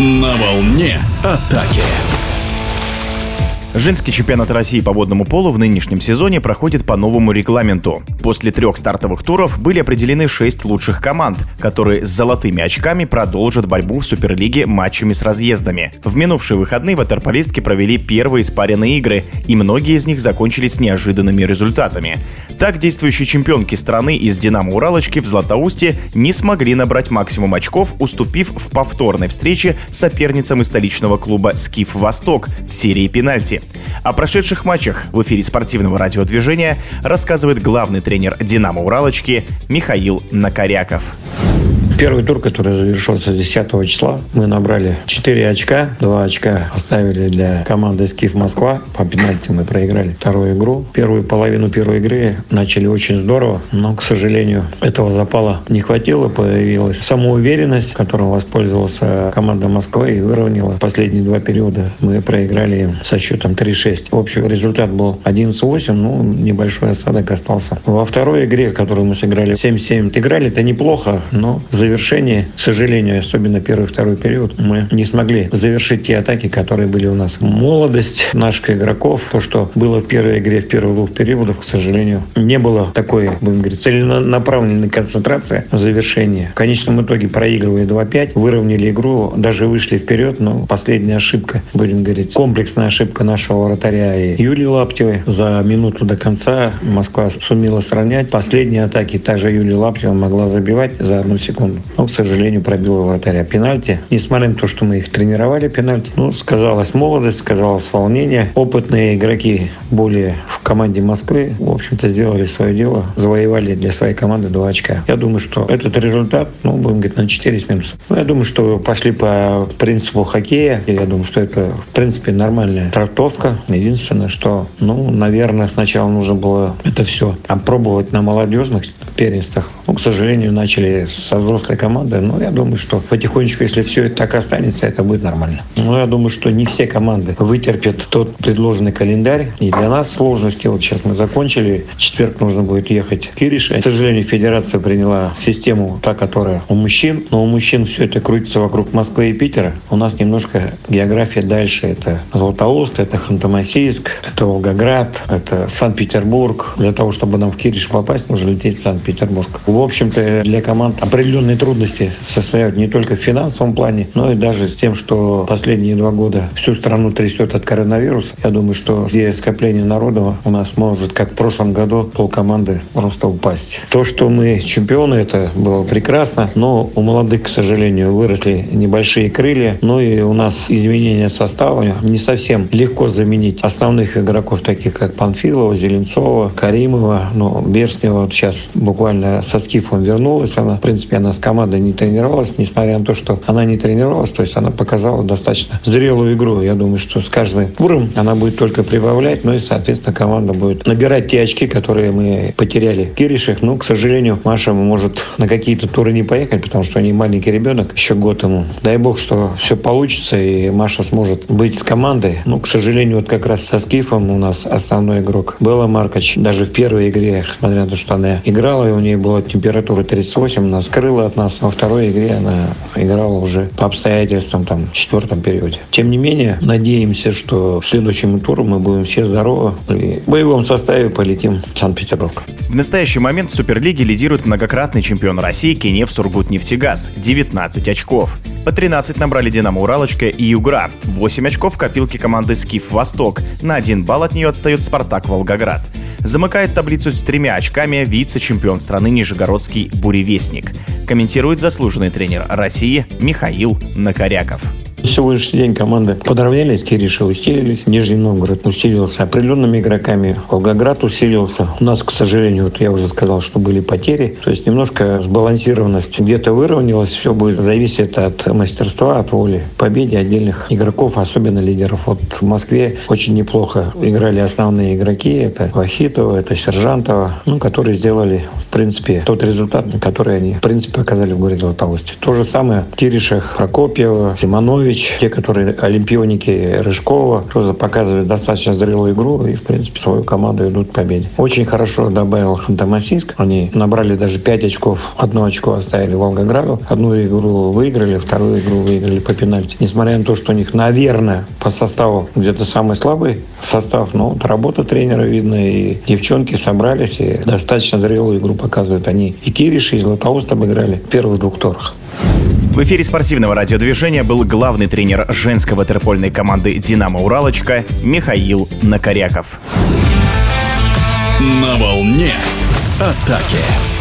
На волне атаки. Женский чемпионат России по водному полу в нынешнем сезоне проходит по новому регламенту. После трех стартовых туров были определены шесть лучших команд, которые с золотыми очками продолжат борьбу в Суперлиге матчами с разъездами. В минувшие выходные ватерполистки провели первые спаренные игры, и многие из них закончились неожиданными результатами. Так, действующие чемпионки страны из «Динамо Уралочки» в Златоусте не смогли набрать максимум очков, уступив в повторной встрече соперницам из столичного клуба «Скиф Восток» в серии пенальти. О прошедших матчах в эфире спортивного радиодвижения рассказывает главный тренер «Динамо Уралочки» Михаил Накоряков. Первый тур, который завершился 10 числа, мы набрали 4 очка. 2 очка оставили для команды «Скиф Москва». По пенальти мы проиграли вторую игру. Первую половину первой игры начали очень здорово, но, к сожалению, этого запала не хватило. Появилась самоуверенность, которым воспользовалась команда Москвы и выровняла. Последние два периода мы проиграли им со счетом 3-6. Общий результат был 11-8, ну, небольшой осадок остался. Во второй игре, которую мы сыграли 7-7, играли это неплохо, но за завершении, к сожалению, особенно первый второй период, мы не смогли завершить те атаки, которые были у нас. Молодость наших игроков, то, что было в первой игре в первых двух периодах, к сожалению, не было такой, будем говорить, целенаправленной концентрации в завершении. В конечном итоге, проигрывая 2-5, выровняли игру, даже вышли вперед, но последняя ошибка, будем говорить, комплексная ошибка нашего вратаря и Юлии Лаптевой. За минуту до конца Москва сумела сравнять. Последние атаки та же Юлия Лаптева могла забивать за одну секунду но, к сожалению, пробила вратаря пенальти. Несмотря на то, что мы их тренировали пенальти, ну, сказалась молодость, сказалось волнение. Опытные игроки более в команде Москвы, в общем-то, сделали свое дело, завоевали для своей команды два очка. Я думаю, что этот результат, ну, будем говорить, на 4 с минусом. Ну, я думаю, что пошли по принципу хоккея. Я думаю, что это, в принципе, нормальная трактовка. Единственное, что, ну, наверное, сначала нужно было это все опробовать на молодежных первенствах. Ну, к сожалению, начали со взрослой команды. Но я думаю, что потихонечку, если все это так останется, это будет нормально. Но я думаю, что не все команды вытерпят тот предложенный календарь. И для нас сложности. Вот сейчас мы закончили. В четверг нужно будет ехать в Кирише. К сожалению, федерация приняла систему, та, которая у мужчин. Но у мужчин все это крутится вокруг Москвы и Питера. У нас немножко география дальше. Это Златоуст, это Ханты-Мансийск, это Волгоград, это Санкт-Петербург. Для того, чтобы нам в Кириш попасть, нужно лететь в Санкт-Петербург. В общем-то, для команд определенные трудности состоят не только в финансовом плане, но и даже с тем, что последние два года всю страну трясет от коронавируса. Я думаю, что где скопление народа у нас может, как в прошлом году, полкоманды просто упасть. То, что мы чемпионы, это было прекрасно, но у молодых, к сожалению, выросли небольшие крылья, ну и у нас изменение состава не совсем легко заменить основных игроков, таких как Панфилова, Зеленцова, Каримова, ну, Берснева вот сейчас буквально со Скифом вернулась она. В принципе, она с команда не тренировалась, несмотря на то, что она не тренировалась, то есть она показала достаточно зрелую игру. Я думаю, что с каждым туром она будет только прибавлять, ну и, соответственно, команда будет набирать те очки, которые мы потеряли в Киришах. Ну, к сожалению, Маша может на какие-то туры не поехать, потому что они маленький ребенок, еще год ему. Дай бог, что все получится, и Маша сможет быть с командой. Ну, к сожалению, вот как раз со Скифом у нас основной игрок Белла Маркач. Даже в первой игре, несмотря на то, что она играла, и у нее была температура 38, она скрыла от нас. Во второй игре она играла уже по обстоятельствам там, в четвертом периоде. Тем не менее, надеемся, что в следующем туру мы будем все здоровы и в боевом составе полетим в Санкт-Петербург. В настоящий момент в Суперлиге лидирует многократный чемпион России Кенев Сургутнефтегаз – 19 очков. По 13 набрали «Динамо Уралочка» и «Югра». 8 очков в копилке команды «Скиф Восток». На один балл от нее отстает «Спартак Волгоград». Замыкает таблицу с тремя очками вице-чемпион страны Нижегородский «Буревестник». Комментирует заслуженный тренер России Михаил Накоряков. Сегодняшний день команды подравнялись, Кириша усилились, Нижний Новгород усилился определенными игроками, Волгоград усилился. У нас, к сожалению, вот я уже сказал, что были потери, то есть немножко сбалансированность где-то выровнялась, все будет зависеть от мастерства, от воли, победе отдельных игроков, особенно лидеров. Вот в Москве очень неплохо играли основные игроки, это Вахитова, это Сержантова, ну, которые сделали принципе, тот результат, который они, в принципе, показали в городе Златоусте. То же самое Киришах, Прокопьева, Симонович, те, которые олимпионики Рыжкова, тоже показывают достаточно зрелую игру и, в принципе, свою команду идут к победе. Очень хорошо добавил Ханты-Мансийск. Они набрали даже 5 очков. Одно очко оставили Волгограду. Одну игру выиграли, вторую игру выиграли по пенальти. Несмотря на то, что у них, наверное, по составу где-то самый слабый состав, но вот работа тренера видно, и девчонки собрались и достаточно зрелую игру показывают. Они и Кириш, и Златоуст обыграли в первых двух турах. В эфире спортивного радиодвижения был главный тренер женской ватерпольной команды «Динамо Уралочка» Михаил Накоряков. На волне атаки.